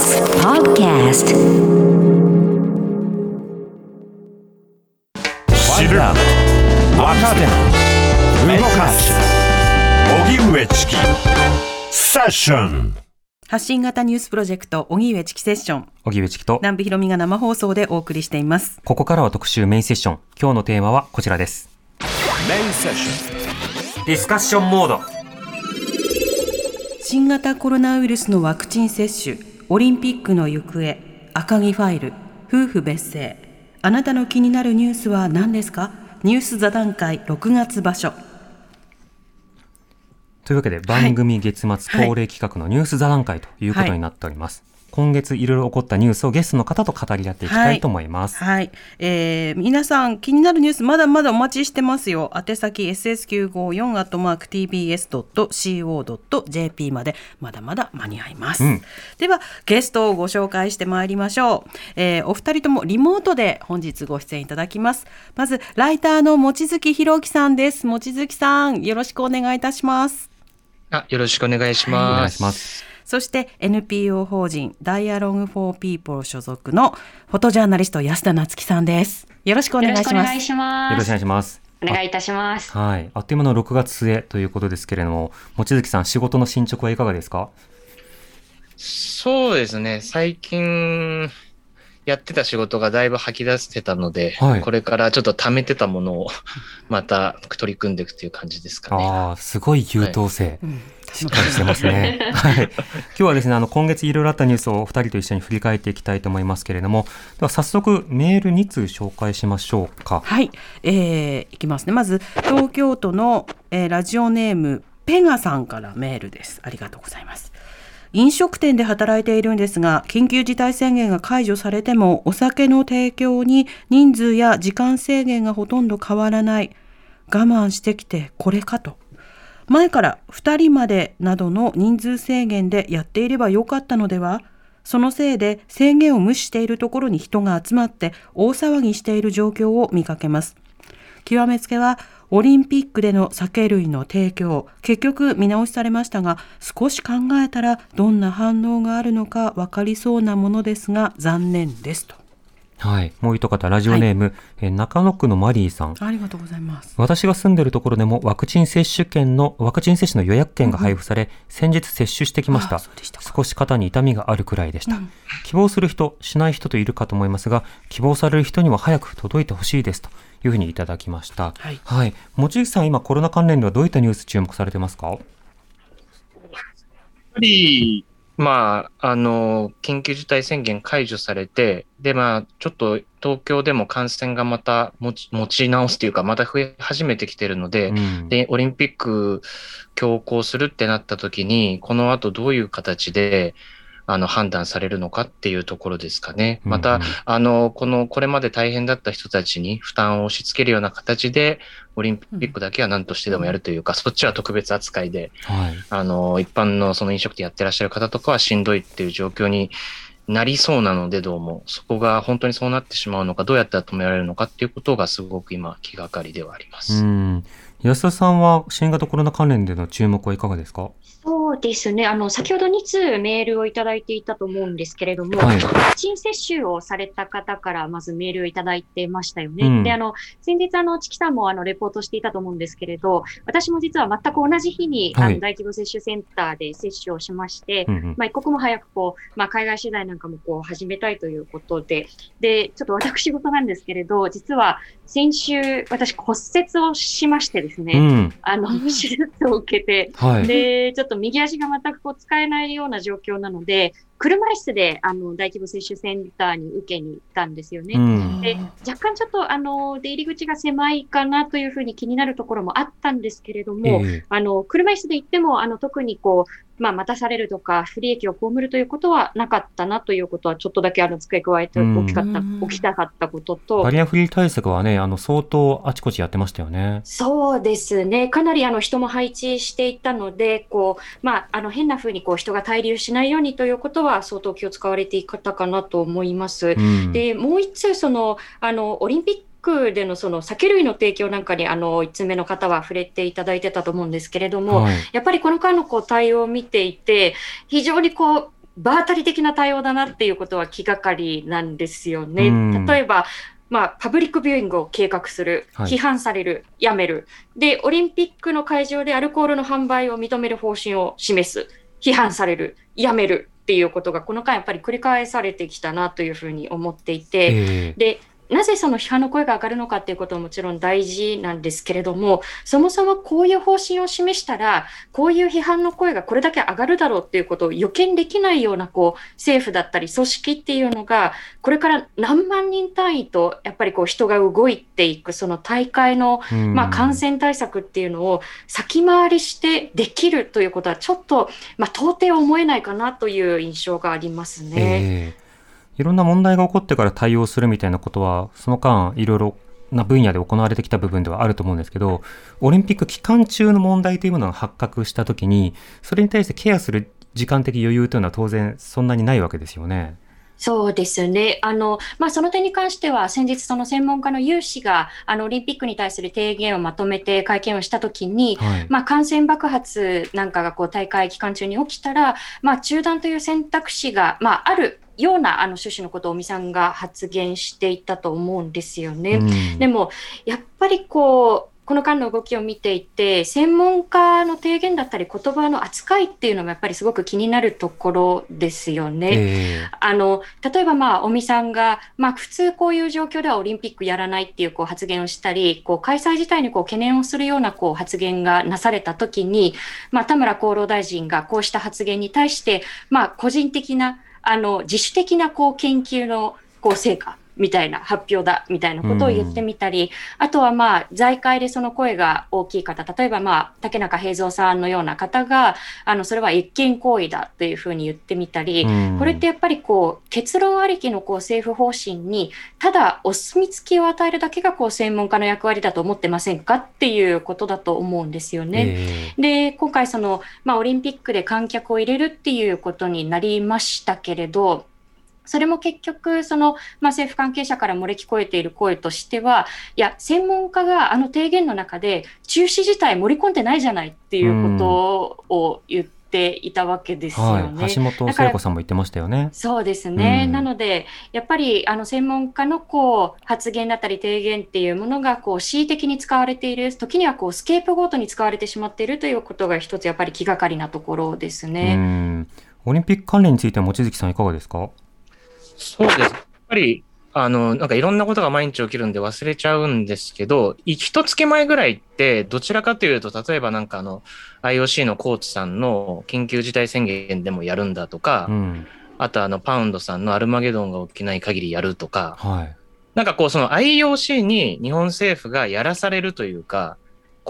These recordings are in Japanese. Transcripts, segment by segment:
TBS Podcast. 知るわかる動かす荻上チキセッション発信型ニュースプロジェクト荻上チキセッション。荻上チキと南部ひろみが生放送でお送りしています。ここからは特集メインセッション。今日のテーマはこちらです。メインセッションディスカッションモード新型コロナウイルスのワクチン接種オリンピックの行方赤木ファイル夫婦別姓。あなたの気になるニュースは何ですか？ニュース座談会6月場所。というわけで番組月末恒例企画のニュース座談会ということになっております、今月いろいろ起こったニュースをゲストの方と語り合っていきたいと思います、はい、えー、皆さん気になるニュースまだまだお待ちしてますよ。宛先 ss954 アットマーク tbs.co.jp までまだまだ間に合います、うん。ではゲストをご紹介してまいりましょう、えー、お二人ともリモートで本日ご出演いただきます。まずライターの望月博樹さんです。望月さんよろしくお願いいたします。あ、よろしくお願いしおます。願いしますそして NPO 法人ダイアログフォーピーポー所属のフォトジャーナリスト安田夏樹さんですよろしくお願いしますよろしくお願いします。よろしくお願いしますお願いいたします。はい。あっという間の6月末ということですけれども、望月さん、仕事の進捗はいかがですか？そうですね、最近やってた仕事がだいぶ吐き出してたので、はいこれからちょっと貯めてたものを また取り組んでいくという感じですかね。ああ、すごい優等生。うんしっかりしてますね。はい。今日はですね、あの、今月いろいろあったニュースをお二人と一緒に振り返っていきたいと思いますけれども、では早速メール2通紹介しましょうか。はい、えーいきますね。まず東京都の、えーラジオネームペガさんからメールです。ありがとうございます。飲食店で働いているんですが、緊急事態宣言が解除されても、お酒の提供に人数や時間制限がほとんど変わらない。我慢してきてこれかと。前から2人までなどの人数制限でやっていればよかったのではそのせいで制限を無視しているところに人が集まって大騒ぎしている状況を見かけます。極めつけはオリンピックでの酒類の提供結局見直しされましたが少し考えたらどんな反応があるのか分かりそうなものですが残念ですと。はい。もう一方、ラジオネーム、えー中野区のマリーさん。ありがとうございます。私が住んでるところでもワクチン接種券の、ワクチン接種の予約券が配布され、先日接種してきました。したか。少し肩に痛みがあるくらいでした、うん。希望する人、しない人といるかと思いますが、希望される人には早く届いてほしいですというふうにいただきました。はいはい。望月さん、今コロナ関連ではどういったニュース注目されてますか？ぱり、まあ、あの、緊急事態宣言解除されて、で、まあ、ちょっと東京でも感染がまた持ち持ち直すというか、また増え始めてきてるので、うんで、オリンピック強行するってなった時に、この後どういう形で、あの、判断されるのかっていうところですかね。また、うんうんあの、この、これまで大変だった人たちに負担を押し付けるような形で、オリンピックだけは何としてでもやるというか、そっちは特別扱いで、はい。あの、一般のその飲食店やってらっしゃる方とかはしんどいっていう状況になりそうなので、どうも、そこが本当にそうなってしまうのか、どうやったら止められるのかっていうことがすごく今、気がかりではありまうす。ん。安田さんは新型コロナ関連での注目はいかがですか？そうですね。あの、先ほど2通メールをいただいていたと思うんですけれども、はいワクチン接種をされた方からまずメールをいただいてましたよね。うんで、あの、先日、あの、チキさんもあの、レポートしていたと思うんですけれど、私も実は全く同じ日に、はいあの、大規模接種センターで接種をしまして、うんうんまあ、一刻も早くこう、まあ、海外取材なんかもこう始めたいということで、で、ちょっと私事なんですけれど、実は先週、私骨折をしましてですね、うん。あの、手術を受けて、はい。で、ちょっと右足が全くこう使えないような状況なので、車椅子であの大規模接種センターに受けに行ったんですよね。うん。で若干ちょっとあの出入り口が狭いかなというふうに気になるところもあったんですけれども、ええあの車椅子で行ってもあの特にこう、まあ、待たされるとか不利益を被るということはなかったなということはちょっとだけあの付け加えておきかった、うんおきたかったこととバ、リアフリー対策はね、あの、相当あちこちやってましたよね。そうですね。かなりあの人も配置していたので、こう、まあ、あの変な風にこう人が滞留しないようにということは相当気を使われていたかなと思います。うん。で、もう一つ、その、あの、オリンピックでのその酒類の提供なんかに、あの、一つ目の方は触れていただいてたと思うんですけれども、はい。やっぱりこの間のこう対応を見ていて、非常にこう、場当たり的な対応だなっていうことは気がかりなんですよね。うん例えば、まあ、パブリックビューイングを計画する、はい批判される、やめる。で、オリンピックの会場でアルコールの販売を認める方針を示す、批判される、やめるっていうことが、この間やっぱり繰り返されてきたなというふうに思っていて、ええ。で、なぜその批判の声が上がるのかっていうことももちろん大事なんですけれども、そもそもこういう方針を示したら、こういう批判の声がこれだけ上がるだろうっていうことを予見できないようなこう政府だったり組織っていうのが、これから何万人単位とやっぱりこう人が動いていく、その大会のうんまあ、感染対策っていうのを先回りしてできるということは、ちょっと、まあ、到底思えないかなという印象がありますね。ええいろんな問題が起こってから対応するみたいなことは、その間、いろいろな分野で行われてきた部分ではあると思うんですけど、オリンピック期間中の問題というものが発覚したときに、それに対してケアする時間的余裕というのは当然そんなにないわけですよね。そうですね。あの、まあ、その点に関しては、先日、その専門家の有志が、あの、オリンピックに対する提言をまとめて会見をしたときに、はい。まあ、感染爆発なんかがこう大会期間中に起きたら、まあ、中断という選択肢が、まあ、あるようなあの趣旨のことを尾身さんが発言していたと思うんですよね。うんでも、やっぱりこう、この間の動きを見ていて、専門家の提言だったり、言葉の扱いっていうのもやっぱりすごく気になるところですよね。えあの例えば、まあ、尾身さんが、まあ、普通こういう状況ではオリンピックやらないっていうこう発言をしたり、こう開催自体にこう懸念をするようなこう発言がなされたときに、まあ、田村厚労大臣がこうした発言に対して、まあ、個人的な、あの自主的なこう研究のこう成果。みたいな発表だみたいなことを言ってみたり、あとはまあ財界でその声が大きい方、例えばまあ竹中平蔵さんのような方が、あのそれは越権行為だというふうに言ってみたり、うん。これってやっぱりこう結論ありきのこう政府方針にただお墨付きを与えるだけがこう専門家の役割だと思ってませんかっていうことだと思うんですよね。え。で今回その、まあ、オリンピックで観客を入れるっていうことになりましたけれどそれも結局その、まあ、政府関係者から漏れ聞こえている声としてはいや専門家があの提言の中で中止自体盛り込んでないじゃないっていうことを言っていたわけですよね。はい。橋本聖子さんも言ってましたよね。そうですね、うんなので、やっぱりあの専門家のこう発言だったり提言っていうものがこう恣意的に使われている、時にはこうスケープゴートに使われてしまっているということが一つやっぱり気がかりなところですうね。ん。オリンピック関連については望月さんいかがですか？そうです。やっぱり、あの、なんかいろんなことが毎日起きるんで忘れちゃうんですけど、い一月前ぐらいって、どちらかというと、例えばなんかあの、IOC のコーチさんの緊急事態宣言でもやるんだとか、うん。あとあの、パウンドさんのアルマゲドンが起きない限りやるとか、はい。なんかこう、その IOC に日本政府がやらされるというか、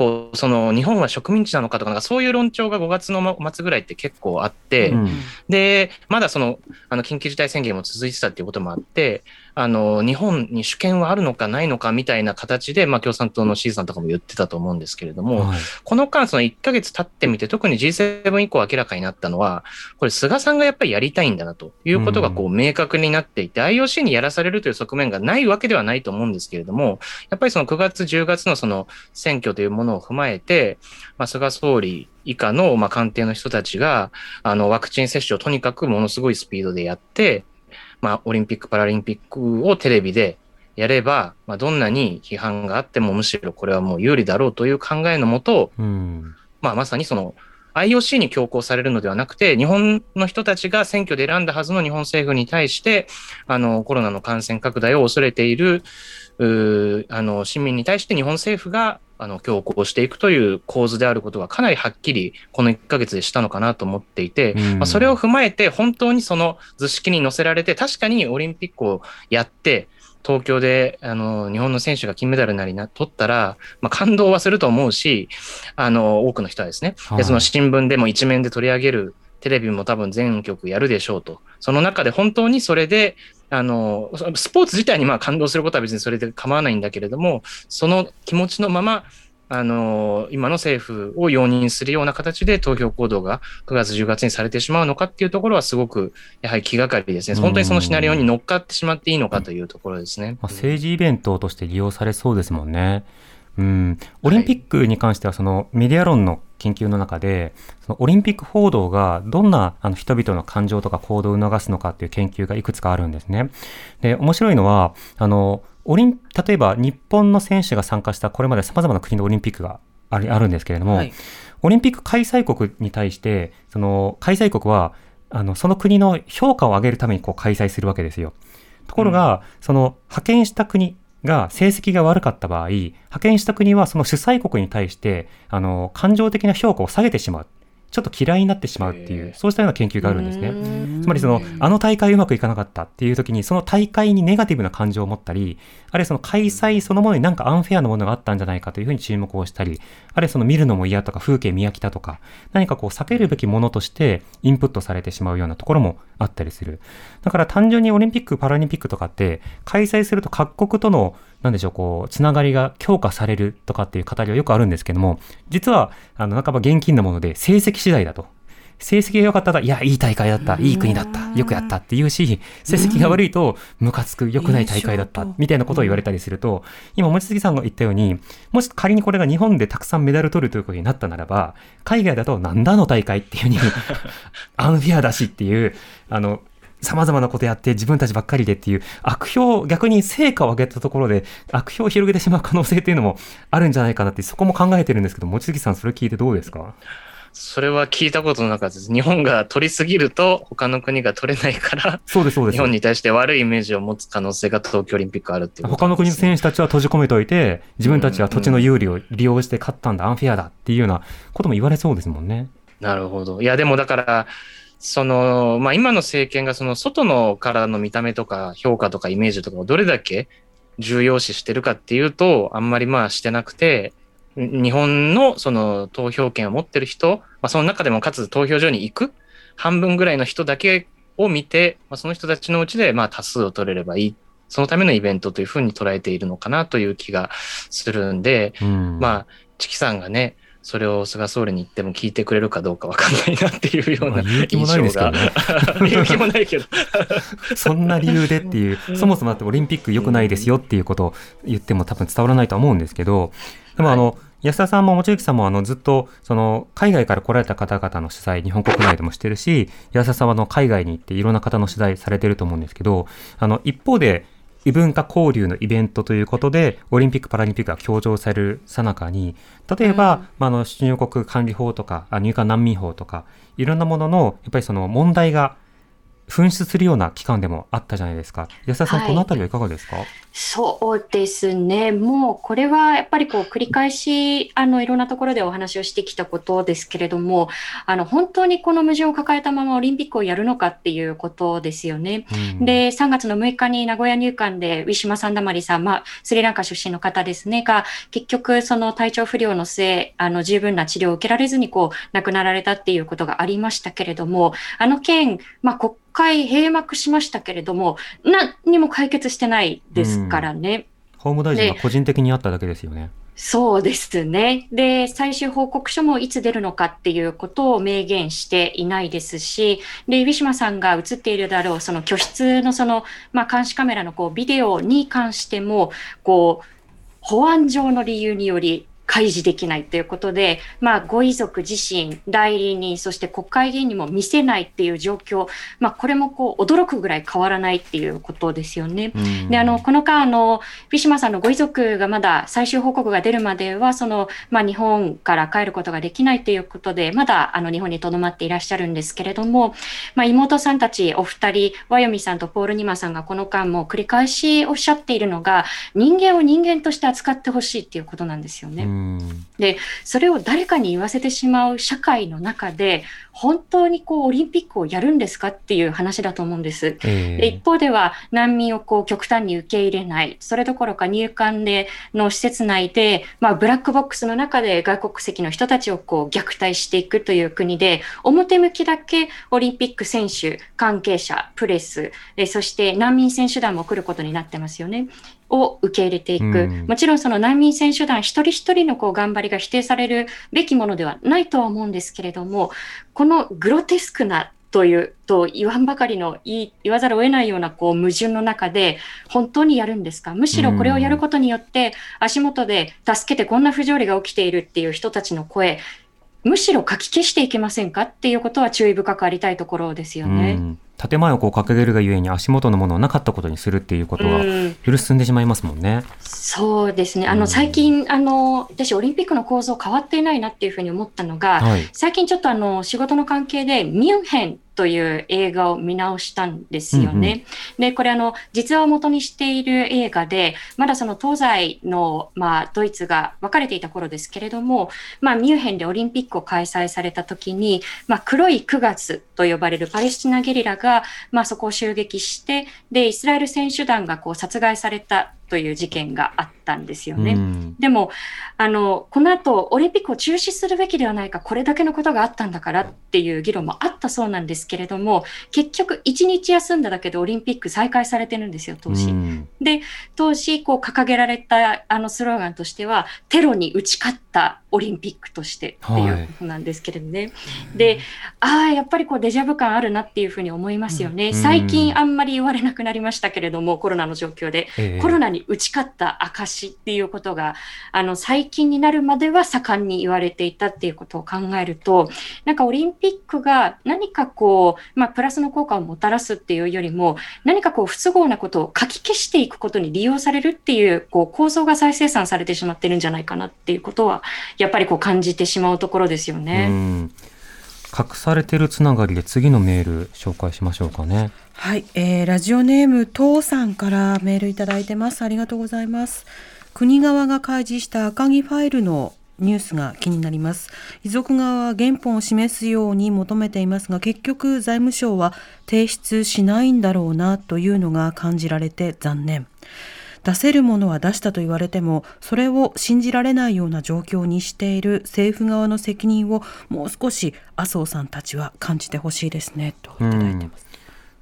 こう、その日本は植民地なのかとか、なんかそういう論調が5月の末ぐらいって結構あって、うん。で、まだその、あの、緊急事態宣言も続いてたっていうこともあって、あの、日本に主権はあるのかないのかみたいな形で、まあ、共産党の C さんとかも言ってたと思うんですけれども、はい。この間、その1ヶ月経ってみて、特に G7 以降明らかになったのは、これ、菅さんがやっぱりやりたいんだなということが、こう、明確になっていて、IOC にやらされるという側面がないわけではないと思うんですけれども、やっぱりその9月、10月のその選挙というものを踏まえて、まあ、菅総理以下の、まあ、官邸の人たちが、あの、ワクチン接種をとにかくものすごいスピードでやって、まあ、オリンピック・パラリンピックをテレビでやれば、まあ、どんなに批判があってもむしろこれはもう有利だろうという考えのもと、うん。まあ、まさにその IOC に強行されるのではなくて、日本の人たちが選挙で選んだはずの日本政府に対して、あの、コロナの感染拡大を恐れている、うーあの、市民に対して日本政府が、あの、強行していくという構図であることがかなりはっきり、この1ヶ月でしたのかなと思っていて、うん。まあ、それを踏まえて、本当にその図式に載せられて、確かにオリンピックをやって、東京であの日本の選手が金メダルなりな取ったら、まあ、感動はすると思うし、あの多くの人はですね、はい。でその新聞でも一面で取り上げる、テレビも多分全局やるでしょうと、その中で本当にそれで、あのスポーツ自体にまあ感動することは別にそれで構わないんだけれども、その気持ちのまま、あの今の政府を容認するような形で投票行動が9月、10月にされてしまうのかっていうところはすごくやはり気がかりですね。本当にそのシナリオに乗っかってしまっていいのかというところですね。まあ、政治イベントとして利用されそうですもんね。うん、オリンピックに関してはそのメディア論の研究の中で、そのオリンピック報道がどんなあの人々の感情とか行動を促すのかっていう研究がいくつかあるんですね。で、面白いのは、あの、オリン、例えば日本の選手が参加したこれまで様々な国のオリンピックがあるあるんですけれども、はいオリンピック開催国に対して、その開催国は、あの、その国の評価を上げるためにこう開催するわけですよ。ところが、その派遣した国が成績が悪かった場合、派遣した国はその主催国に対して、あの、感情的な評価を下げてしまう。ちょっと嫌いになってしまうっていう、そうしたような研究があるんですね。ねつまりその、あの大会うまくいかなかったっていう時に、その大会にネガティブな感情を持ったり、あるいはその開催そのものになんかアンフェアなものがあったんじゃないかというふうに注目をしたり、あるいはその見るのも嫌とか風景見飽きたとか、何かこう避けるべきものとしてインプットされてしまうようなところもあったりする。だから単純にオリンピック、パラリンピックとかって、開催すると各国との、なんでしょう、こう、つながりが強化されるとかっていう語りはよくあるんですけども、実は、あの、半ば現金なもので、成績次第だと。成績が良かったら、いや、いい大会だった、いい国だった、よくやったって言うし、成績が悪いと、ムカつく、良くない大会だったみたいなことを言われたりすると、今、望月さんが言ったように、もし仮にこれが日本でたくさんメダル取るということになったならば、海外だと、なんだあの大会っていうふうに、アンフェアだしっていう、あの、様々なことやって自分たちばっかりでっていう悪評、逆に成果を上げたところで悪評を広げてしまう可能性っていうのもあるんじゃないかなって、そこも考えてるんですけど、望月さんそれ聞いてどうですか？それは聞いたことなかったです。日本が取りすぎると他の国が取れないから、そうです、そうです。日本に対して悪いイメージを持つ可能性が東京オリンピックあるっていうこと他の国の選手たちは閉じ込めておいて、自分たちは土地の有利を利用して勝ったんだ、アンフェアだっていうようなことも言われそうですもんね。なるほど。いや、でもだから、その、まあ今の政権がその外のからの見た目とか評価とかイメージとかをどれだけ重要視してるかっていうと、あんまりまあしてなくて、ん日本のその投票権を持ってる人、まあその中でもかつ投票所に行く半分ぐらいの人だけを見て、まあその人たちのうちでまあ多数を取れればいい。そのためのイベントというふうに捉えているのかなという気がするんで、うん。まあ、チキさんがね、それを菅総理に言っても聞いてくれるかどうかわかんないなっていうようなまあ勇気もないですけどね。勇 気もないけど。そんな理由でっていう、そもそもだってオリンピック良くないですよっていうことを言っても多分伝わらないとは思うんですけど、でもあの、安田さんも望月さんもあのずっとその海外から来られた方々の取材、日本国内でもしてるし、安田さんはあの海外に行っていろんな方の取材されてると思うんですけど、あの一方で異文化交流のイベントということで、オリンピック・パラリンピックが強調されるさなかに、例えば、うん。まあ、あの入国管理法とか、あ入管難民法とか、いろんなものの、やっぱりその問題が噴出するような期間でもあったじゃないですか。安田さん、はいこのあたりはいかがですか？そうですね。もうこれはやっぱりこう繰り返しあのいろんなところでお話をしてきたことですけれども、あの本当にこの矛盾を抱えたままオリンピックをやるのかっていうことですよね。うんで、3月の6日に名古屋入管で、ウィシュマ・サンダマリさん、まあ、スリランカ出身の方ですね、が、結局、その体調不良の末、あの、十分な治療を受けられずに、こう、亡くなられたっていうことがありましたけれども、あの件、まあ、国会閉幕しましたけれども、何にも解決してないですからね。法務大臣が個人的にあっただけですよね。そうですね。で、最終報告書もいつ出るのかっていうことを明言していないですし、で、ウィシュマさんが映っているだろう、その居室のその、まあ、監視カメラのこうビデオに関しても、こう、保安上の理由により、開示できないということで、まあ、ご遺族自身、代理人、そして国会議員にも見せないっていう状況、まあ、これもこう驚くぐらい変わらないっていうことですよね。うんで、あの、この間、あの、フィシュマさんのご遺族がまだ最終報告が出るまでは、その、まあ、日本から帰ることができないということで、まだ、あの、日本に留まっていらっしゃるんですけれども、まあ、妹さんたちお二人、ワヨミさんとポール・ニマさんがこの間も繰り返しおっしゃっているのが、人間を人間として扱ってほしいっていうことなんですよね。うんそれを誰かに言わせてしまう社会の中で、本当にこう、オリンピックをやるんですかっていう話だと思うんです。えで一方では難民をこう極端に受け入れない、それどころか入管での施設内で、まあ、ブラックボックスの中で外国籍の人たちをこう虐待していくという国で、表向きだけオリンピック選手、関係者、プレス、えそして難民選手団も来ることになってますよね。を受け入れていく。うんもちろんその難民選手団一人一人のこう頑張りが否定されるべきものではないとは思うんですけれども、このグロテスクなというと言わんばかりの言わざるを得ないようなこう矛盾の中で本当にやるんですか？むしろこれをやることによって足元で助けてこんな不条理が起きているっていう人たちの声むしろ書き消していけませんか？っていうことは注意深くありたいところですよね。うん建前をこう掲げるがゆえに足元のものをなかったことにするっていうことがうんより進んでしまいますもんね。そうですね。あうんの、最近、あの、私、オリンピックの構造変わっていないなっていうふうに思ったのが、はい。最近ちょっとあの、仕事の関係で、ミュンヘンという映画を見直したんですよね。で、これあの、実話を元にしている映画で、まだその東西の、まあ、ドイツが分かれていた頃ですけれども、まあ、ミュンヘンでオリンピックを開催された時に、まあ、黒い9月と呼ばれるパレスチナゲリラが、まあ、そこを襲撃して、で、イスラエル選手団がこう殺害されたという事件があったんですよね。うんでもあの、この後オリンピックを中止するべきではないか、これだけのことがあったんだからっていう議論もあったそうなんですけれども、結局、1日休んだだけでオリンピック再開されてるんですよ、当時。うんで、当時こう掲げられたあのスローガンとしては、テロに打ち勝ったオリンピックとしてっていうことなんですけれどね。で、ああ、やっぱりこうデジャブ感あるなっていうふうに思いますよね。うん最近あんまり言われなくなりましたけれども、コロナの状況で。ええコロナに打ち勝った証っていうことが、あの、最近になるまでは盛んに言われていたっていうことを考えると、なんかオリンピックが何かこう、まあ、プラスの効果をもたらすっていうよりも、何かこう、不都合なことを書き消していくことに利用されるっていう、こう、構造が再生産されてしまってるんじゃないかなっていうことは、やっぱりこう、感じてしまうところですようね。ん隠されてるつながりで次のメール紹介しましょうかね。はい、えーラジオネーム父さんからメールいただいてます。ありがとうございます。国側が開示した赤木ファイルのニュースが気になります。遺族側は原本を示すように求めていますが、結局財務省は提出しないんだろうなというのが感じられて残念。出せるものは出したと言われても、それを信じられないような状況にしている政府側の責任をもう少し麻生さんたちは感じてほしいですね、といただいてます。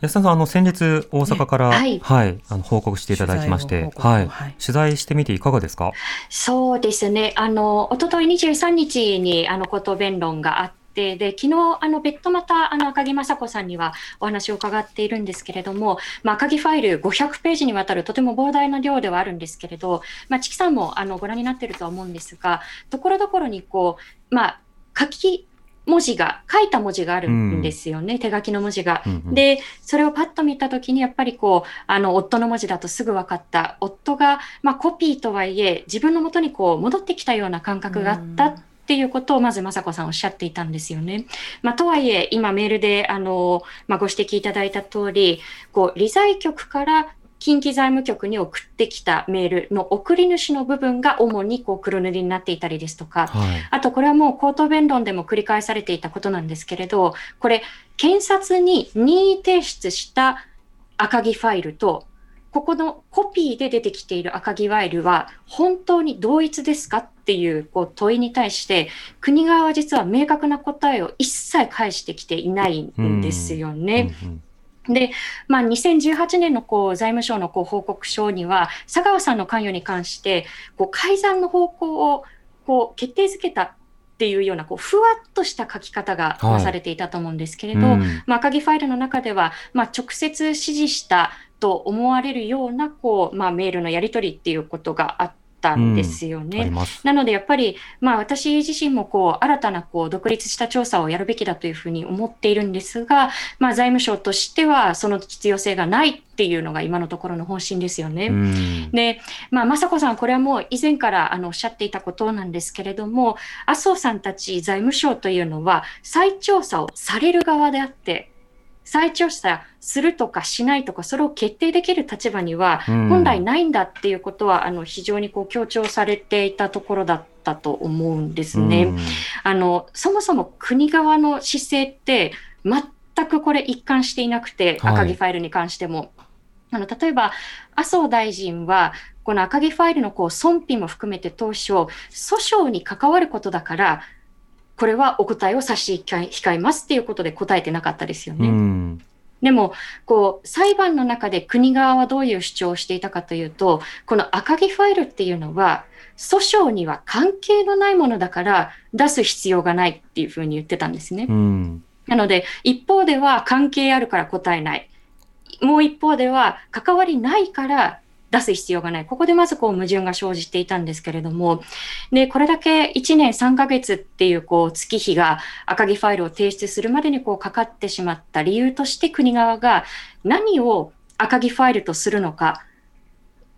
安田さん、あの先日大阪から、ねは、はいいあの報告していただきましてはい、はい取材してみていかがですか？そうですね。あの、一昨日23日に、あの、口頭弁論があって、で、昨日、あの、別途また、あの、赤木雅子さんにはお話を伺っているんですけれども、まあ、赤木ファイル500ページにわたるとても膨大な量ではあるんですけれど、まあ、チキさんも、あの、ご覧になっているとは思うんですが、ところどころに、こう、まあ、書き、文字が、書いた文字があるんですよね、手書きの文字が。うんうん、で、それをパッと見たときに、やっぱりこう、あの、夫の文字だとすぐ分かった。夫が、まあ、コピーとはいえ、自分のもとにこう、戻ってきたような感覚があったっていうことを、まず、雅子さんおっしゃっていたんですよね。まあ、とはいえ、今メールで、あの、まあ、ご指摘いただいた通り、こう、理財局から近畿財務局に送ってきたメールの送り主の部分が主にこう黒塗りになっていたりですとか、はい、あとこれはもう口頭弁論でも繰り返されていたことなんですけれど、これ、検察に任意提出した赤木ファイルと、ここのコピーで出てきている赤木ファイルは本当に同一ですかっていうこう問いに対して、国側は実は明確な答えを一切返してきていないんですよね。うんうんで、まあ、2018年のこう財務省のこう報告書には、佐川さんの関与に関して、こう改ざんの方向をこう決定づけたっていうようなこうふわっとした書き方がなされていたと思うんですけれど、うんまあ、赤木ファイルの中では、まあ、直接指示したと思われるようなこう、まあ、メールのやり取りっていうことがあったんですよね。あります。なのでやっぱり、まあ、私自身もこう新たなこう独立した調査をやるべきだというふうに思っているんですが、まあ、財務省としてはその必要性がないっていうのが今のところの方針ですよね。うんで、まあ、雅子さん、これはもう以前からあのおっしゃっていたことなんですけれども、麻生さんたち財務省というのは、再調査をされる側であって、再調査するとかしないとか、それを決定できる立場には、うん本来ないんだっていうことは、あの非常にこう強調されていたところだったと思うんですね。うんあのそもそも国側の姿勢って全くこれ一貫していなくて、はい赤木ファイルに関しても。あの例えば麻生大臣はこの赤木ファイルのこう損否も含めて当初訴訟に関わることだからこれはお答えを差し控えますっていうことで答えてなかったですよね。うんでも、こう、裁判の中で国側はどういう主張をしていたかというと、この赤木ファイルっていうのは、訴訟には関係のないものだから出す必要がないっていうふうに言ってたんですね。うんなので、一方では関係あるから答えない。もう一方では関わりないから出す必要がない。ここでまずこう矛盾が生じていたんですけれども、で、これだけ1年3ヶ月っていうこう月日が赤木ファイルを提出するまでにこうかかってしまった理由として国側が何を赤木ファイルとするのか、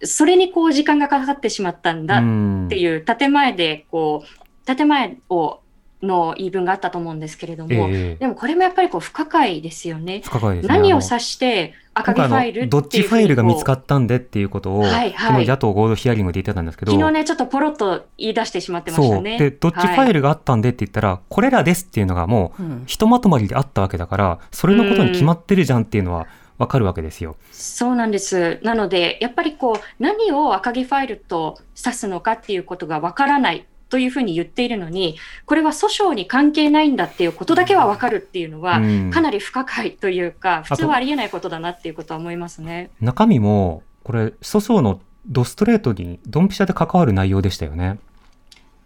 それにこう時間がかかってしまったんだっていう建前でこう、建前をの言い分があったと思うんですけれども、えー、でもこれもやっぱりこう不可解ですよね。不可解ですね何を指して赤木ファイルどっちファイルが見つかったんでっていうことを、はいはい、野党合同ヒアリングで言ってたんですけど、昨日ね、ちょっとポロッと言い出してしまってましたね。で、どっちファイルがあったんでって言ったら、はい、これらですっていうのがもう、ひとまとまりであったわけだから、それのことに決まってるじゃんっていうのは、わかるわけですよ。そうなんです。なので、やっぱりこう、何を赤木ファイルと指すのかっていうことがわからないというふうに言っているのに、これは訴訟に関係ないんだっていうことだけは分かるっていうのは、かなり不可解というか、普通はありえないことだなっていうことは思いますね。中身も、これ、訴訟のドストレートにドンピシャで関わる内容でしたよね。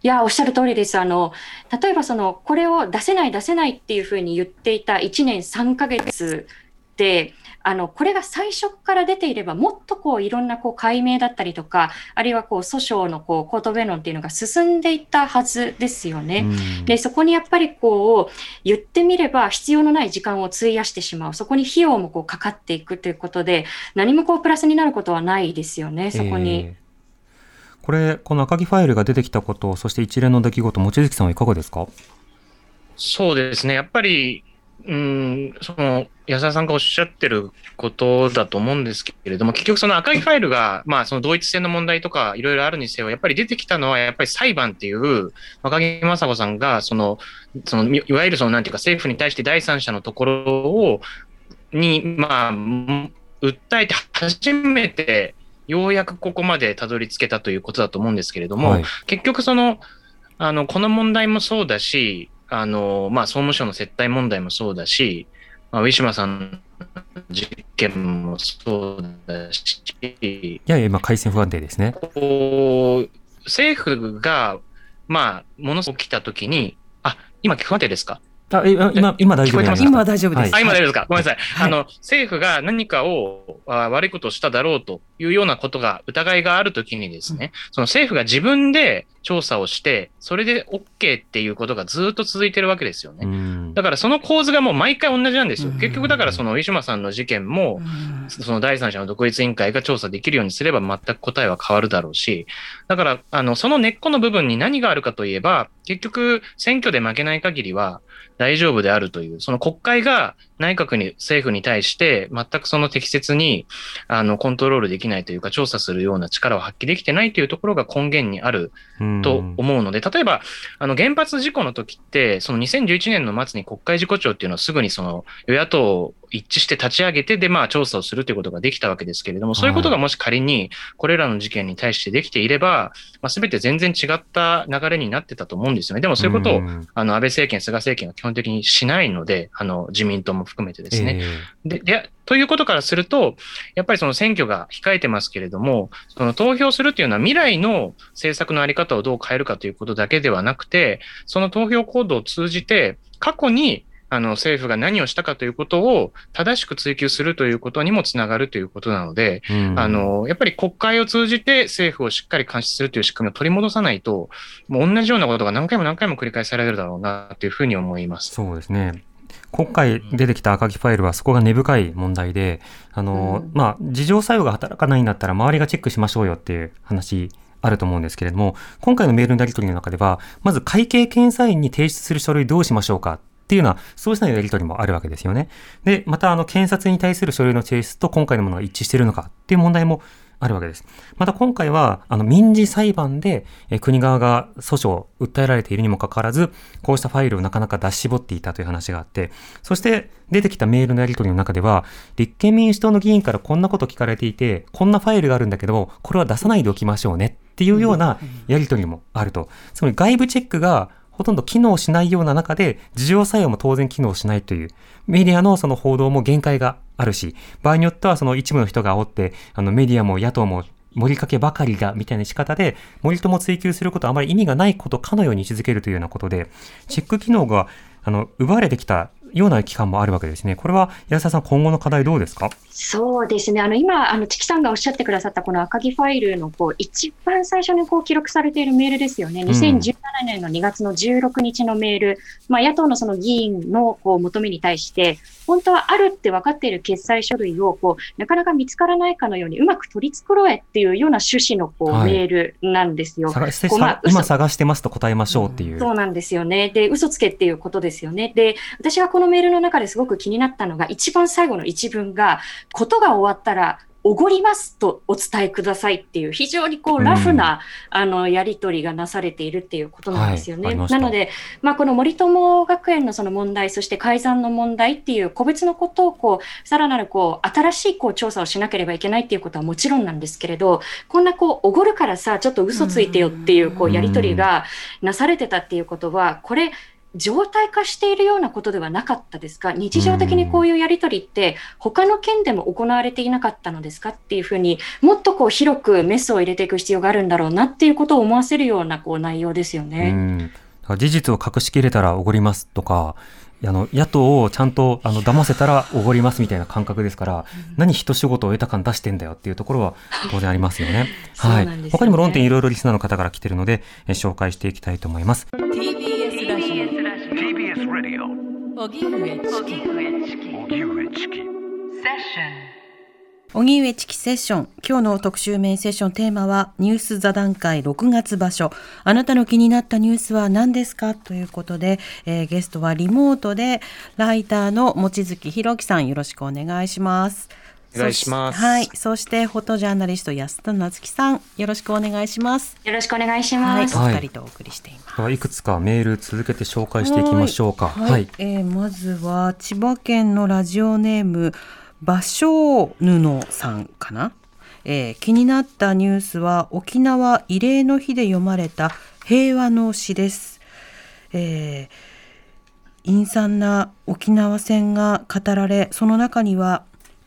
いや、おっしゃる通りです。あの、例えばその、これを出せない出せないっていうふうに言っていた1年3ヶ月で、あのこれが最初から出ていればもっとこういろんなこう解明だったりとかあるいはこう訴訟のこうコート弁論っていうのが進んでいったはずですよね。でそこにやっぱりこう言ってみれば必要のない時間を費やしてしまうそこに費用もこうかかっていくということで何もこうプラスになることはないですよねそこに。えーこれ、この赤木ファイルが出てきたこと、そして一連の出来事、望月さんはいかがですか？そうですね。やっぱり、うん、その、安田さんがおっしゃってることだと思うんですけれども、結局その赤いファイルが、まあその同一性の問題とかいろいろあるにせよ、やっぱり出てきたのはやっぱり裁判っていう、若木雅子さんが、その、その、いわゆるそのなんていうか政府に対して第三者のところを、に、まあ、訴えて初めて、ようやくここまでたどり着けたということだと思うんですけれども、はい、結局その、あの、この問題もそうだし、あの、まあ、総務省の接待問題もそうだし、まあ、ウィシュマさんの事件もそうだし、いやいや、今、回線不安定ですね。こう、政府が、まあ、ものすごく来たときに、あ、今、不安定ですか？あ今、今大丈夫です。今大丈夫です。あ、今大丈夫ですか？ごめんなさい。はい、あの、政府が何かをあ悪いことをしただろうというようなことが、疑いがあるときにですね、うん、その政府が自分で調査をして、それで OK っていうことがずっと続いてるわけですよね。うん、だからその構図がもう毎回同じなんですよ。結局だからそのウィシュマさんの事件も、その第三者の独立委員会が調査できるようにすれば全く答えは変わるだろうし、だから、あの、その根っこの部分に何があるかといえば、結局選挙で負けない限りは、大丈夫であるという、その国会が内閣に、政府に対して全くその適切にあのコントロールできないというか、調査するような力を発揮できてないというところが根源にあると思うので、例えば、あの原発事故の時って、その2011年の末に国会事故調っていうのはすぐにその与野党一致して立ち上げて、で、まあ、調査をするということができたわけですけれども、そういうことがもし仮に、これらの事件に対してできていれば、まあ、すべて全然違った流れになってたと思うんですよね。でもそういうことを、あの、安倍政権、菅政権は基本的にしないので、あの、自民党も含めてですね。えー、で、で、ということからすると、やっぱりその選挙が控えてますけれども、その投票するというのは未来の政策のあり方をどう変えるかということだけではなくて、その投票行動を通じて、過去にあの政府が何をしたかということを正しく追求するということにもつながるということなので、うん、あのやっぱり国会を通じて政府をしっかり監視するという仕組みを取り戻さないと、もう同じようなことが何回も何回も繰り返されるだろうなというふうに思います。そうですね。今回出てきた赤木ファイルはそこが根深い問題で、あの、うん、まあ、自浄作用が働かないんだったら周りがチェックしましょうよっていう話あると思うんですけれども、今回のメールのやり取りの中では、まず会計検査院に提出する書類どうしましょうかっていうのは、そうしたやり取りもあるわけですよね。で、また、あの、検察に対する書類の提出と今回のものが一致しているのかっていう問題もあるわけです。また今回は、あの、民事裁判で、え国側が訴訟を訴えられているにもかかわらず、こうしたファイルをなかなか出し絞っていたという話があって、そして出てきたメールのやり取りの中では、立憲民主党の議員からこんなこと聞かれていて、こんなファイルがあるんだけど、これは出さないでおきましょうねっていうようなやり取りもあると。つまり外部チェックがほとんど機能しないような中で、事情作用も当然機能しないという、メディアのその報道も限界があるし、場合によってはその一部の人が煽って、あのメディアも野党も盛りかけばかりだみたいな仕方で、森友追求することはあまり意味がないことかのように位置づけるというようなことで、チェック機能があの奪われてきたような期間もあるわけですね。これは安田さん、今後の課題どうですか？そうですね。あの、今、あの、チキさんがおっしゃってくださったこの赤木ファイルの、こう、一番最初にこう記録されているメールですよね。2017年の2月の16日のメール、まあ、野党のその議員のこう求めに対して、本当はあるって分かっている決裁書類を、こう、なかなか見つからないかのように、うまく取り繕えっていうような趣旨のこう、はい、メールなんですよ。探してまあ、今探してますと答えましょうっていう、うん、そうなんですよね。で、嘘つけっていうことですよね。で、私がこのメールの中ですごく気になったのが、一番最後の一文が、ことが終わったら、おごりますとお伝えくださいっていう、非常にこうラフな、うん、あのやり取りがなされているっていうことなんですよね。はい、なので、まあ、この森友学園のその問題、そして改ざんの問題っていう個別のことをこう、さらなるこう新しいこう調査をしなければいけないっていうことはもちろんなんですけれど、こんなこう、おごるからさ、ちょっと嘘ついてよっていうこうやり取りがなされてたっていうことは、これ、常態化しているようなことではなかったですか？日常的にこういうやり取りって他の県でも行われていなかったのですかっていうふうにもっとこう広くメスを入れていく必要があるんだろうなっていうことを思わせるようなこう内容ですよね。事実を隠しきれたらおごりますとかあの野党をちゃんとあの騙せたらおごりますみたいな感覚ですから、うん、何一仕事を得た感出してんだよっていうところは当然ありますよね。はい、ね、他にも論点いろいろリスナーの方から来てるので、え紹介していきたいと思います。TBS 荻上チキ荻上チキセッション荻上チキセッション。今日の特集メインセッションテーマは、ニュース座談会6月場所。あなたの気になったニュースは何ですか？ということで、えー、ゲストはリモートで、ライターの望月弘樹さん、よろしくお願いします。お願いします。はい。そして、フォトジャーナリスト安田なつきさん、よろしくお願いします。よろしくお願いします。はい、お二人とお送りしています。はい、いくつかメール続けて紹介していきましょうか。はい。はい、えー、まずは千葉県のラジオネーム芭蕉布さんかな。えー、気になったニュースは沖縄慰霊の日で読まれた平和の詩です。えー、陰惨な沖縄戦が語られその中には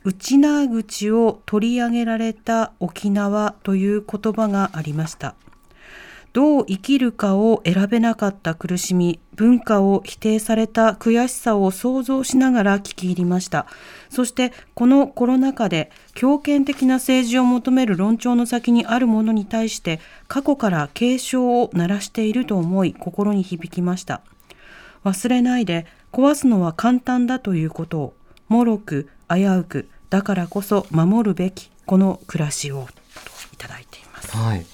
内縄口を取り上げられた沖縄という言葉がありました。どう生きるかを選べなかった苦しみ、文化を否定された悔しさを想像しながら聞き入りました。そしてこのコロナ禍で強権的な政治を求める論調の先にあるものに対して過去から警鐘を鳴らしていると思い心に響きました。忘れないで壊すのは簡単だということを、もろく危うくだからこそ守るべきこの暮らしをといただいています。はい。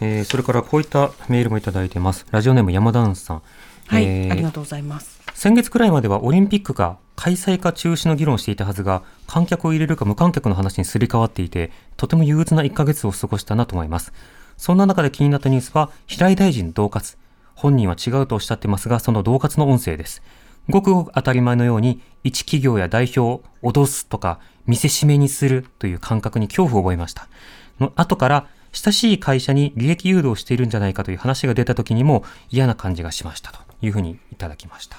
えー、それからこういったメールもいただいてます。ラジオネーム山田さん。はい、えー、ありがとうございます。先月くらいまではオリンピックが開催か中止の議論をしていたはずが、観客を入れるか無観客の話にすり替わっていて、とても憂鬱な1ヶ月を過ごしたなと思います。そんな中で気になったニュースは、平井大臣同活。本人は違うとおっしゃってますが、その同活の音声です。ごくごく当たり前のように、一企業や代表を脅すとか、見せしめにするという感覚に恐怖を覚えました。の後から、親しい会社に利益誘導しているんじゃないかという話が出た時にも嫌な感じがしましたというふうにいただきました。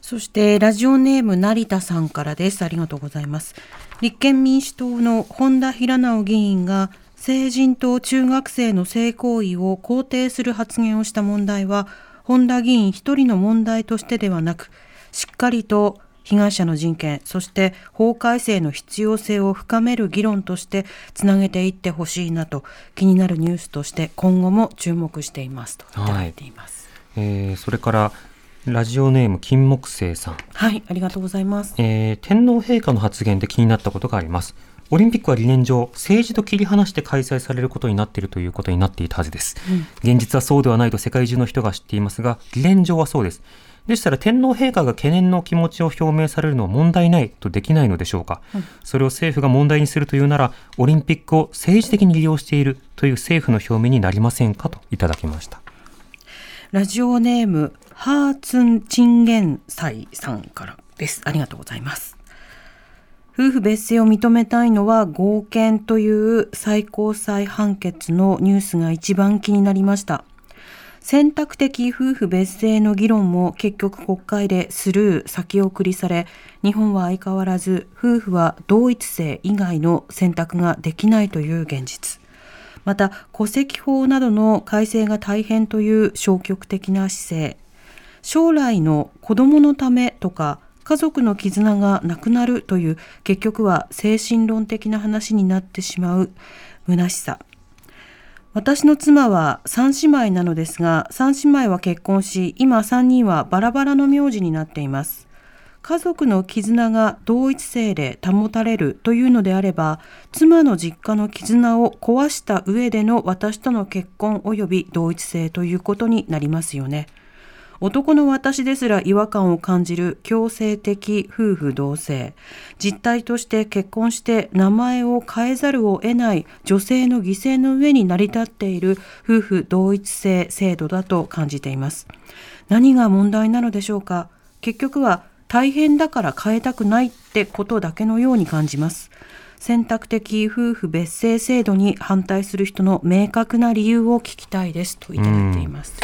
そしてラジオネーム成田さんからです。ありがとうございます。立憲民主党の本田平直議員が成人と中学生の性行為を肯定する発言をした問題は本田議員一人の問題としてではなくしっかりと被害者の人権、そして法改正の必要性を深める議論としてつなげていってほしいなと気になるニュースとして今後も注目していますといただいています。はい、えー、それからラジオネーム金木星さん。はい、ありがとうございます。えー、天皇陛下の発言で気になったことがあります。オリンピックは理念上、政治と切り離して開催されることになっているということになっていたはずです。うん、現実はそうではないと世界中の人が知っていますが、理念上はそうです。でしたら天皇陛下が懸念の気持ちを表明されるのは問題ないとできないのでしょうか、うん、それを政府が問題にするというならオリンピックを政治的に利用しているという政府の表明になりませんかといただきました。ラジオネームハーツンチンゲンサイさんからです。ありがとうございます夫婦別姓を認めたいのは合憲という最高裁判決のニュースが一番気になりました。選択的夫婦別姓の議論も結局国会でスルー先送りされ日本は相変わらず夫婦は同一性以外の選択ができないという現実。また戸籍法などの改正が大変という消極的な姿勢。将来の子供のためとか家族の絆がなくなるという結局は精神論的な話になってしまう虚しさ私の妻は3姉妹なのですが3姉妹は結婚し今3人はバラバラの名字になっています家族の絆が同一性で保たれるというのであれば妻の実家の絆を壊した上での私との結婚及び同一性ということになりますよね。男の私ですら違和感を感じる強制的夫婦同姓実態として結婚して名前を変えざるを得ない女性の犠牲の上に成り立っている夫婦同一性制度だと感じています。何が問題なのでしょうか？結局は大変だから変えたくないってことだけのように感じます。選択的夫婦別姓制度に反対する人の明確な理由を聞きたいですといただいています。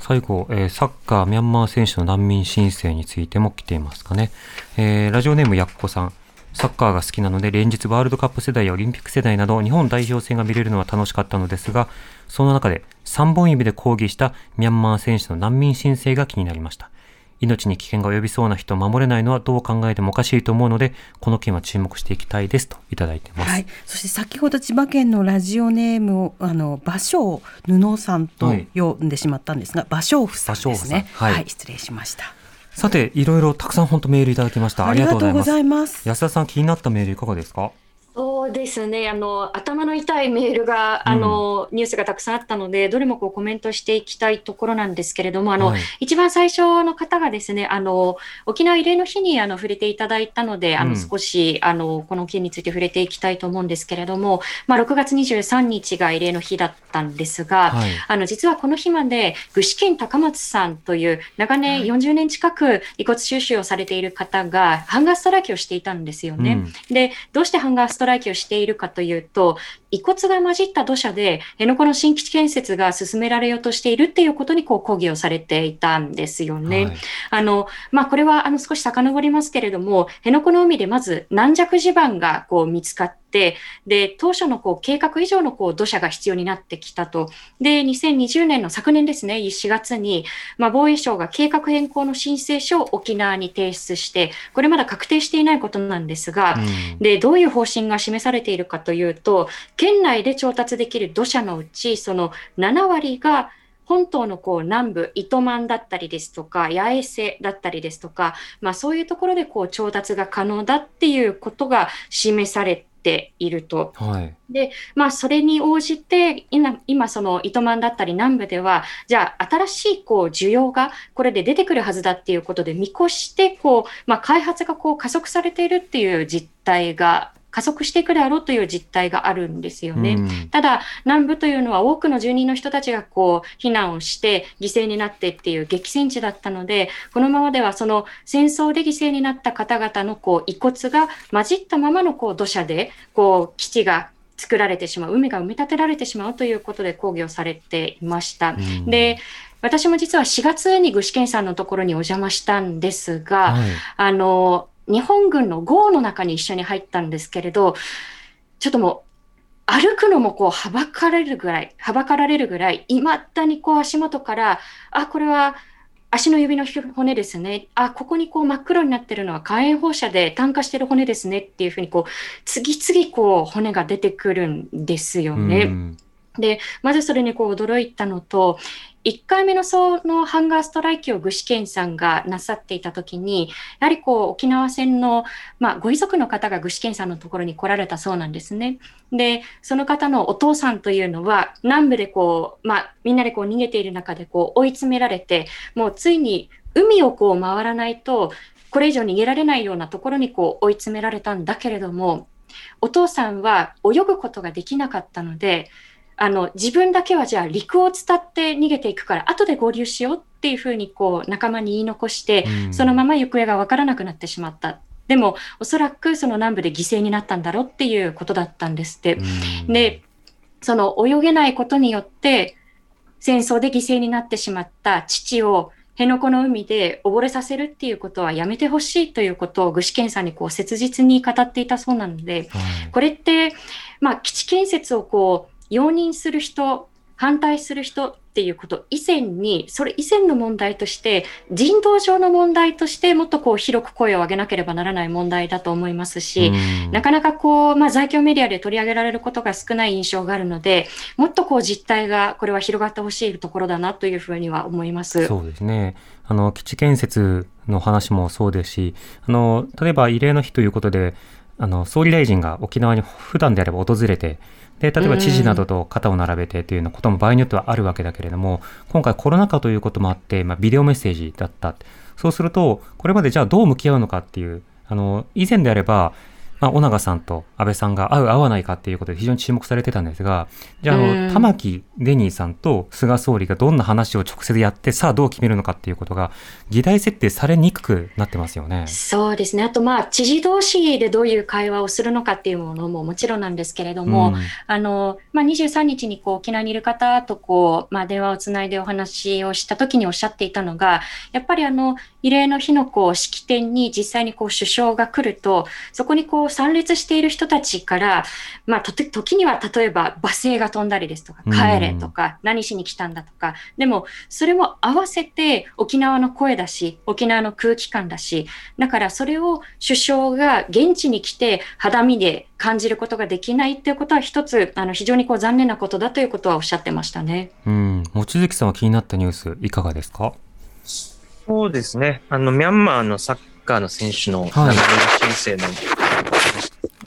最後、えー、サッカーミャンマー選手の難民申請についても来ていますかね。えー、ラジオネームやっこさん。サッカーが好きなので連日ワールドカップ世代やオリンピック世代など日本代表戦が見れるのは楽しかったのですが、その中で3本指で抗議したミャンマー選手の難民申請が気になりました。命に危険が及びそうな人を守れないのはどう考えてもおかしいと思うので、この件は注目していきたいですといただいてます。はい。そして先ほど千葉県のラジオネームを、あの、芭蕉布さんと呼んでしまったんですが、芭蕉夫さんですね。はい、はい、失礼しました。さて、いろいろたくさん本当メールいただきました。ありがとうございます。安田さん気になったメールいかがですか？そうですね。あの頭の痛いメールがあの、うん、ニュースがたくさんあったのでどれもこうコメントしていきたいところなんですけれどもあの、はい、一番最初の方がですねあの沖縄慰霊の日にあの触れていただいたので、あの少しあのこの件について触れていきたいと思うんですけれども、まあ、6月23日が慰霊の日だったんですが、はい、あの実はこの日まで具志堅高松さんという長年40年近く遺骨収集をされている方がハンガーストライキをしていたんですよね。うん、でどうしてハンガーストライキをしているかというと、遺骨が混じった土砂で辺野古の新基地建設が進められようとしているっていうことにこう抗議をされていたんですよね。はい、あの、まあ、これはあの少し遡りますけれども、辺野古の海でまず軟弱地盤がこう見つかって、で、当初のこう計画以上のこう土砂が必要になってきたと。で、2020年の昨年ですね、4月に、まあ、防衛省が計画変更の申請書を沖縄に提出して、これまだ確定していないことなんですが、うん、で、どういう方針が示されているかというと、県内で調達できる土砂のうち、その7割が本島のこう南部、糸満だったりですとか、八重瀬だったりですとか、まあ、そういうところでこう調達が可能だっていうことが示されていると。はい、で、まあ、それに応じて、今、今その糸満だったり南部では、じゃあ、新しいこう需要がこれで出てくるはずだっていうことで見越して、こう、まあ、開発がこう加速されているっていう実態が加速していくであろうという実態があるんですよね。うん、ただ、南部というのは多くの住人の人たちがこう避難をして犠牲になってっていう激戦地だったので、このままではその戦争で犠牲になった方々のこう遺骨が混じったままのこう土砂でこう基地が作られてしまう、海が埋め立てられてしまうということで抗議をされていました。うん、で、私も実は4月に具志堅さんのところにお邪魔したんですが、はい、あの、日本軍の壕の中に一緒に入ったんですけれど、ちょっともう、歩くのもこう、はばかられるぐらい、はばかられるぐらい、いまだにこう足元から、あ、これは足の指の骨ですね。あ、ここにこう真っ黒になってるのは火炎放射で炭化してる骨ですねっていうふうにこう、次々こう骨が出てくるんですよね。で、まずそれにこう驚いたのと、1回目のそのハンガーストライキを具志堅さんがなさっていたときに、やはりこう沖縄戦の、まあ、ご遺族の方が具志堅さんのところに来られたそうなんですね。で、その方のお父さんというのは、南部でこう、まあ、みんなでこう逃げている中でこう追い詰められて、もうついに海をこう回らないと、これ以上逃げられないようなところにこう追い詰められたんだけれども、お父さんは泳ぐことができなかったので、あの、自分だけはじゃあ陸を伝って逃げていくから、後で合流しようっていうふうにこう仲間に言い残して、そのまま行方がわからなくなってしまった。でも、おそらくその南部で犠牲になったんだろうっていうことだったんですって。で、その泳げないことによって、戦争で犠牲になってしまった父を辺野古の海で溺れさせるっていうことはやめてほしいということを具志堅さんにこう切実に語っていたそうなので、はい、これって、まあ、基地建設をこう容認する人、反対する人、っていうこと以前に、それ以前の問題として、人道上の問題として、もっとこう広く声を上げなければならない問題だと思いますし、なかなかこう、まあ、在京メディアで取り上げられることが少ない印象があるので、もっとこう実態が、これは広がってほしいところだなというふうには思います。そうですね。あの、基地建設の話もそうですし、あの、例えば慰霊の日ということで、あの、総理大臣が沖縄に普段であれば訪れて、で、例えば知事などと肩を並べてというようなことも場合によってはあるわけだけれども、今回コロナ禍ということもあって、まあ、ビデオメッセージだった。そうすると、これまでじゃあどう向き合うのかっていう、あの、以前であれば、まあ、尾長さんと安倍さんが合う合わないかっていうことで非常に注目されてたんですが、じゃあ、あの、玉城デニーさんと菅総理がどんな話を直接やって、さあどう決めるのかっていうことが、議題設定されにくくなってますよね。そうですね。あと、まあ、知事同士でどういう会話をするのかっていうものももちろんなんですけれども、うん、あの、まあ、23日にこう、沖縄にいる方とこう、まあ、電話をつないでお話をした時におっしゃっていたのが、やっぱりあの、慰霊の日のこう、式典に実際にこう、首相が来ると、そこにこう、参列している人たちから、まあ、時には例えば罵声が飛んだりですとか、帰れとか、何しに来たんだとか、でも、それも合わせて沖縄の声だし、沖縄の空気感だし、だからそれを首相が現地に来て肌身で感じることができないっていうことは一つ、あの、非常にこう残念なことだということはおっしゃってましたね。うん。望月さんは気になったニュース、いかがですか？そうですね。あの、ミャンマーのサッカーの選手の名前の申請の、はい、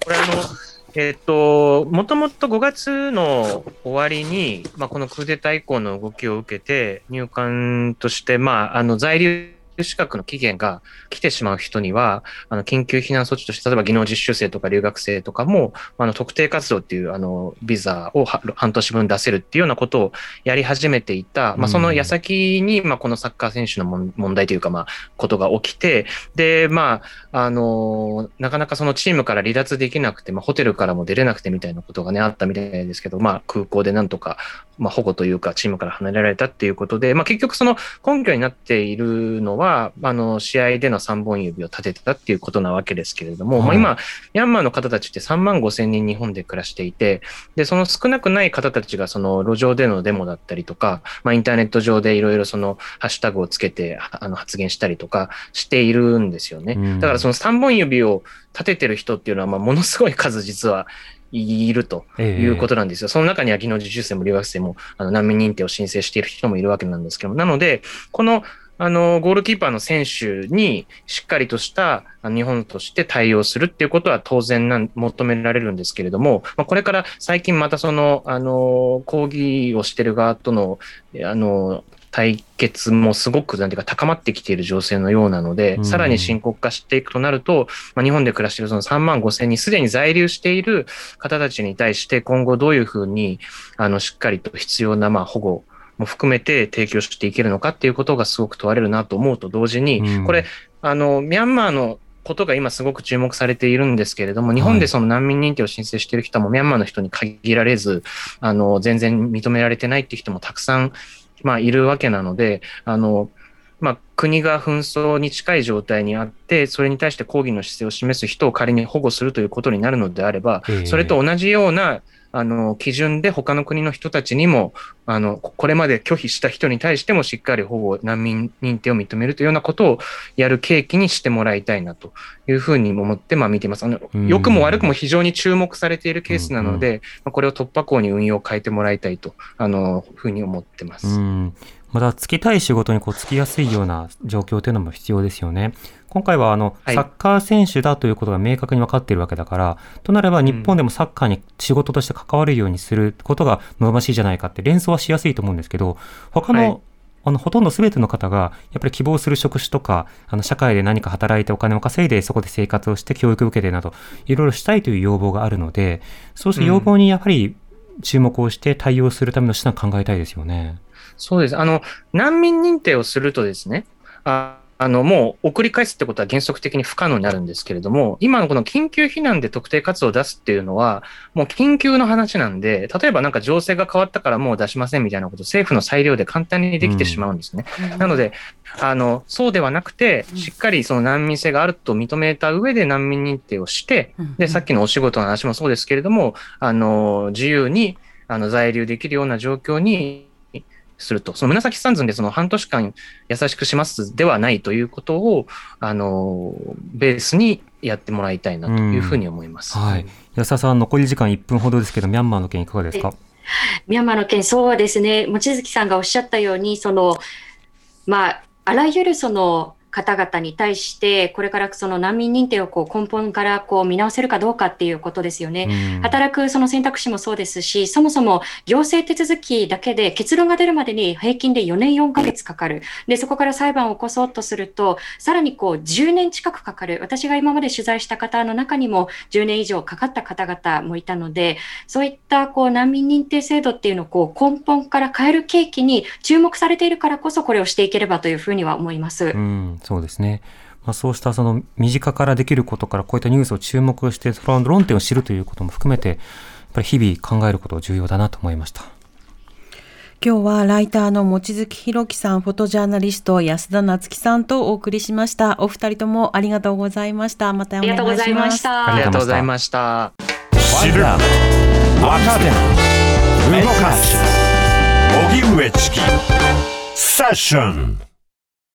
これあの、えっ、と、もともと5月の終わりに、まあ、このクーデター以降の動きを受けて、入管として、まあ、あの、在留資格の期限が来てしまう人には、あの、緊急避難措置として、例えば技能実習生とか留学生とかも、あの、特定活動っていう、あの、ビザを半年分出せるっていうようなことをやり始めていた、まあ、その矢先に、まあ、このサッカー選手の問題というか、まあ、ことが起きて、で、まあ、あの、なかなかそのチームから離脱できなくて、まあ、ホテルからも出れなくてみたいなことがね、あったみたいですけど、まあ、空港でなんとか、まあ、保護というか、チームから離れられたっていうことで、まあ、結局その根拠になっているのは、あの、試合での3本指を立ててたっていうことなわけですけれども、はい、まあ、今、ミャンマーの方たちって3万5千人日本で暮らしていて、で、その少なくない方たちがその路上でのデモだったりとか、まあ、インターネット上でいろいろそのハッシュタグをつけてあの発言したりとかしているんですよね。だからその3本指を立ててる人っていうのは、まあ、ものすごい数実はいるということなんですよ。えー、その中には技能実習生も留学生もあの難民認定を申請している人もいるわけなんですけども、なので、このあの、ゴールキーパーの選手にしっかりとした日本として対応するっていうことは当然な求められるんですけれども、まあ、これから最近またその、あの、抗議をしてる側との、あの、対決もすごくなんていうか高まってきている情勢のようなので、うん、さらに深刻化していくとなると、まあ、日本で暮らしているその3万5千人、すでに在留している方たちに対して今後どういうふうに、あの、しっかりと必要なまあ保護も含めて提供していけるのかっていうことがすごく問われるなと思うと同時に、うん、これ、あの、ミャンマーのことが今すごく注目されているんですけれども、日本でその難民認定を申請している人もミャンマーの人に限られず、あの、全然認められてないっていう人もたくさんまあ、いるわけなので、あの、まあ、国が紛争に近い状態にあって、それに対して抗議の姿勢を示す人を仮に保護するということになるのであれば、それと同じようなあの基準で他の国の人たちにもあの、これまで拒否した人に対してもしっかり保護、難民認定を認めるというようなことをやる契機にしてもらいたいなというふうに思って、まあ見ています。あの、良くも悪くも非常に注目されているケースなので、まあ、これを突破口に運用を変えてもらいたいと、あの、ふうに思ってます。また、つきたい仕事にこうつきやすいような状況というのも必要ですよね。今回はあの、サッカー選手だということが明確に分かっているわけだから、となれば日本でもサッカーに仕事として関わるようにすることが望ましいじゃないかって連想はしやすいと思うんですけど、他の、はい、あの、ほとんど全ての方が、やっぱり希望する職種とか、あの、社会で何か働いてお金を稼いで、そこで生活をして教育を受けてなど、いろいろしたいという要望があるので、そうした要望にやはり注目をして対応するための手段考えたいですよね。そうです。あの、難民認定をするとですね、ああの、もう送り返すってことは原則的に不可能になるんですけれども、今のこの緊急避難で特定活動を出すっていうのは、もう緊急の話なんで、例えばなんか情勢が変わったからもう出しませんみたいなこと、政府の裁量で簡単にできてしまうんですね。うん、なので、あの、そうではなくて、しっかりその難民性があると認めた上で難民認定をして、で、さっきのお仕事の話もそうですけれども、あの、自由に、あの、在留できるような状況にすると。その紫三寸でその半年間優しくしますではないということを、あの、ベースにやってもらいたいなというふうに思います。はい。安田さん、残り時間1分ほどですけど、ミャンマーの件いかがですか？ミャンマーの件、そうですね。望月さんがおっしゃったように、その、まあ、あらゆるその、方々に対して、これからその難民認定をこう根本からこう見直せるかどうかっていうことですよね。働くその選択肢もそうですし、そもそも行政手続きだけで結論が出るまでに平均で4年4ヶ月かかる。で、そこから裁判を起こそうとすると、さらにこう10年近くかかる。私が今まで取材した方の中にも10年以上かかった方々もいたので、そういったこう難民認定制度っていうのをこう根本から変える契機に注目されているからこそこれをしていければというふうには思います。うんそうですね。まあ、そうしたその身近からできることからこういったニュースを注目してその論点を知るということも含めてやっぱり日々考えること重要だなと思いました。今日はライターの望月弘樹さん、フォトジャーナリスト安田夏樹さんとお送りしました。お二人ともありがとうございました。またお願いします。ありがとうございました。ありがとうございました。知る、若手、動かす、荻上チキ、セッション。